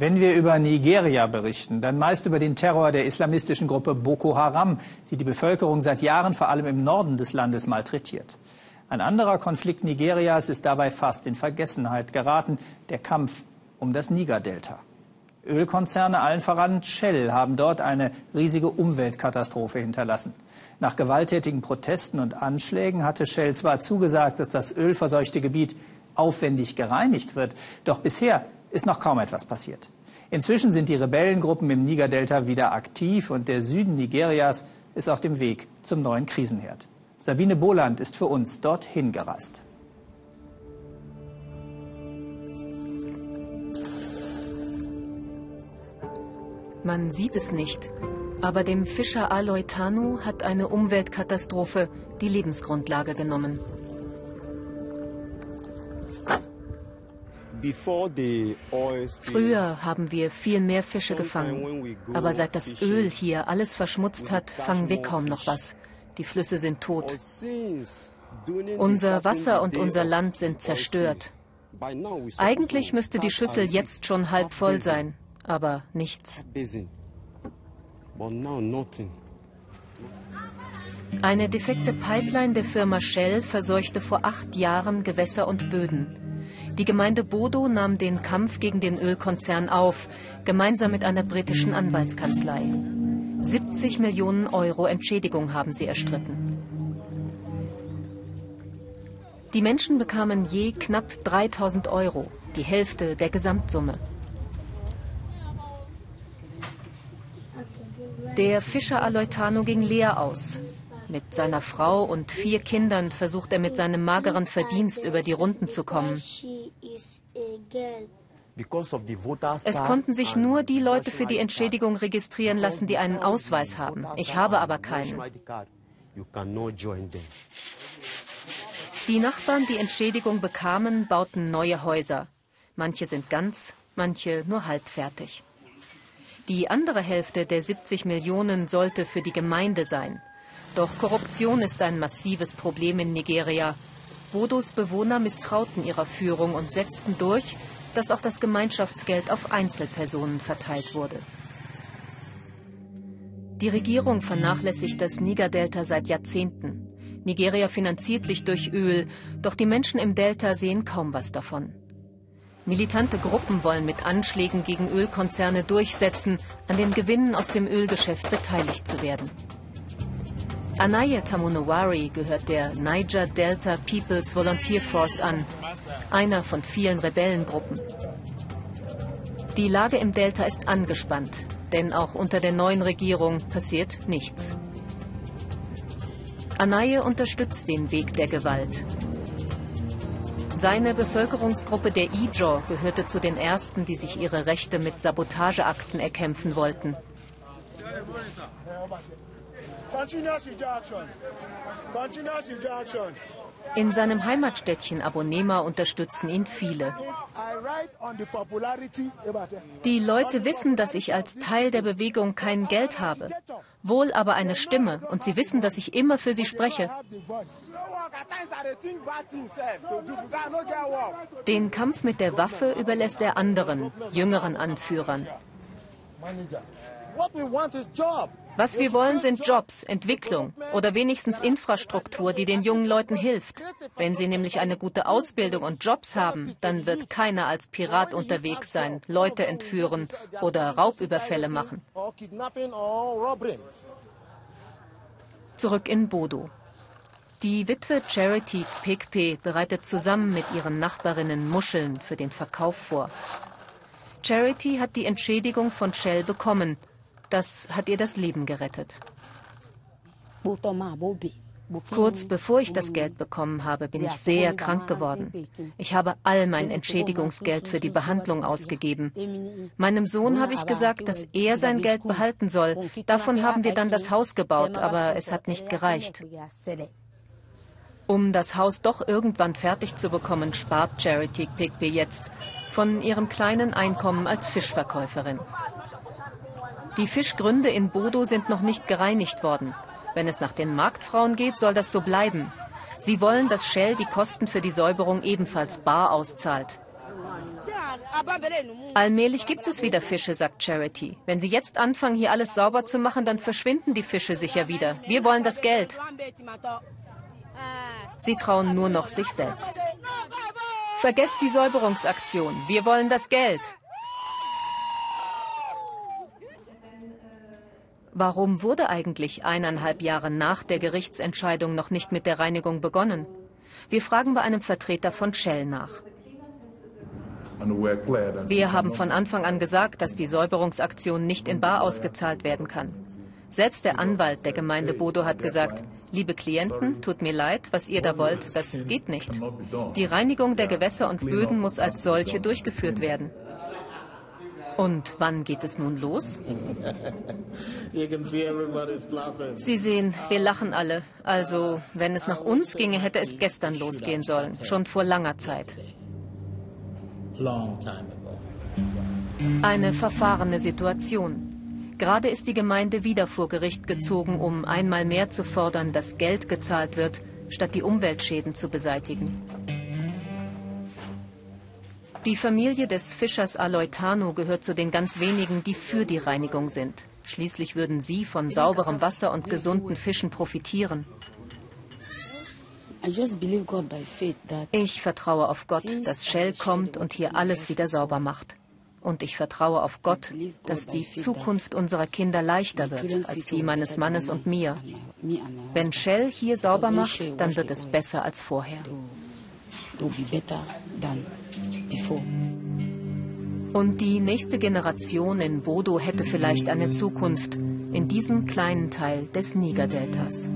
Wenn wir über Nigeria berichten, dann meist über den Terror der islamistischen Gruppe Boko Haram, die die Bevölkerung seit Jahren vor allem im Norden des Landes malträtiert. Ein anderer Konflikt Nigerias ist dabei fast in Vergessenheit geraten, der Kampf um das Niger-Delta. Ölkonzerne, allen voran Shell, haben dort eine riesige Umweltkatastrophe hinterlassen. Nach gewalttätigen Protesten und Anschlägen hatte Shell zwar zugesagt, dass das ölverseuchte Gebiet aufwendig gereinigt wird, doch bisher ist noch kaum etwas passiert. Inzwischen sind die Rebellengruppen im Niger-Delta wieder aktiv und der Süden Nigerias ist auf dem Weg zum neuen Krisenherd. Sabine Boland ist für uns dorthin gereist. Man sieht es nicht, aber dem Fischer Aloy Tanu hat eine Umweltkatastrophe die Lebensgrundlage genommen. Früher haben wir viel mehr Fische gefangen, aber seit das Öl hier alles verschmutzt hat, fangen wir kaum noch was. Die Flüsse sind tot. Unser Wasser und unser Land sind zerstört. Eigentlich müsste die Schüssel jetzt schon halb voll sein, aber nichts. Eine defekte Pipeline der Firma Shell verseuchte vor acht Jahren Gewässer und Böden. Die Gemeinde Bodo nahm den Kampf gegen den Ölkonzern auf, gemeinsam mit einer britischen Anwaltskanzlei. 70 Millionen Euro Entschädigung haben sie erstritten. Die Menschen bekamen je knapp 3000 Euro, die Hälfte der Gesamtsumme. Der Fischer Aloitano ging leer aus. Mit seiner Frau und vier Kindern versucht er mit seinem mageren Verdienst über die Runden zu kommen. Es konnten sich nur die Leute für die Entschädigung registrieren lassen, die einen Ausweis haben. Ich habe aber keinen. Die Nachbarn, die Entschädigung bekamen, bauten neue Häuser. Manche sind ganz, manche nur halb fertig. Die andere Hälfte der 70 Millionen sollte für die Gemeinde sein. Doch Korruption ist ein massives Problem in Nigeria. Bodos Bewohner misstrauten ihrer Führung und setzten durch, dass auch das Gemeinschaftsgeld auf Einzelpersonen verteilt wurde. Die Regierung vernachlässigt das Niger-Delta seit Jahrzehnten. Nigeria finanziert sich durch Öl, doch die Menschen im Delta sehen kaum was davon. Militante Gruppen wollen mit Anschlägen gegen Ölkonzerne durchsetzen, an den Gewinnen aus dem Ölgeschäft beteiligt zu werden. Anaye Tamunawari gehört der Niger Delta People's Volunteer Force an, einer von vielen Rebellengruppen. Die Lage im Delta ist angespannt, denn auch unter der neuen Regierung passiert nichts. Anaye unterstützt den Weg der Gewalt. Seine Bevölkerungsgruppe der Ijaw gehörte zu den ersten, die sich ihre Rechte mit Sabotageakten erkämpfen wollten. In seinem Heimatstädtchen Abonema unterstützen ihn viele. Die Leute wissen, dass ich als Teil der Bewegung kein Geld habe, wohl aber eine Stimme und sie wissen, dass ich immer für sie spreche. Den Kampf mit der Waffe überlässt er anderen, jüngeren Anführern. Was wir wollen, sind Jobs, Entwicklung oder wenigstens Infrastruktur, die den jungen Leuten hilft. Wenn sie nämlich eine gute Ausbildung und Jobs haben, dann wird keiner als Pirat unterwegs sein, Leute entführen oder Raubüberfälle machen. Zurück in Bodo. Die Witwe Charity Pigpe bereitet zusammen mit ihren Nachbarinnen Muscheln für den Verkauf vor. Charity hat die Entschädigung von Shell bekommen das hat ihr das Leben gerettet. Kurz bevor ich das Geld bekommen habe, bin ich sehr krank geworden. Ich habe all mein Entschädigungsgeld für die Behandlung ausgegeben. Meinem Sohn habe ich gesagt, dass er sein Geld behalten soll. Davon haben wir dann das Haus gebaut, aber es hat nicht gereicht. Um das Haus doch irgendwann fertig zu bekommen, spart Charity Pigby jetzt von ihrem kleinen Einkommen als Fischverkäuferin. Die Fischgründe in Bodo sind noch nicht gereinigt worden. Wenn es nach den Marktfrauen geht, soll das so bleiben. Sie wollen, dass Shell die Kosten für die Säuberung ebenfalls bar auszahlt. Allmählich gibt es wieder Fische, sagt Charity. Wenn sie jetzt anfangen, hier alles sauber zu machen, dann verschwinden die Fische sicher wieder. Wir wollen das Geld. Sie trauen nur noch sich selbst. Vergesst die Säuberungsaktion. Wir wollen das Geld. Warum wurde eigentlich eineinhalb Jahre nach der Gerichtsentscheidung noch nicht mit der Reinigung begonnen? Wir fragen bei einem Vertreter von Shell nach. Wir haben von Anfang an gesagt, dass die Säuberungsaktion nicht in Bar ausgezahlt werden kann. Selbst der Anwalt der Gemeinde Bodo hat gesagt, liebe Klienten, tut mir leid, was ihr da wollt, das geht nicht. Die Reinigung der Gewässer und Böden muss als solche durchgeführt werden. Und wann geht es nun los? Sie sehen, wir lachen alle. Also, wenn es nach uns ginge, hätte es gestern losgehen sollen, schon vor langer Zeit. Eine verfahrene Situation. Gerade ist die Gemeinde wieder vor Gericht gezogen, um einmal mehr zu fordern, dass Geld gezahlt wird, statt die Umweltschäden zu beseitigen. Die Familie des Fischers Aloitano gehört zu den ganz wenigen, die für die Reinigung sind. Schließlich würden sie von sauberem Wasser und gesunden Fischen profitieren. Ich vertraue auf Gott, dass Shell kommt und hier alles wieder sauber macht. Und ich vertraue auf Gott, dass die Zukunft unserer Kinder leichter wird als die meines Mannes und mir. Wenn Shell hier sauber macht, dann wird es besser als vorher. Und die nächste Generation in Bodo hätte vielleicht eine Zukunft in diesem kleinen Teil des Nigerdeltas.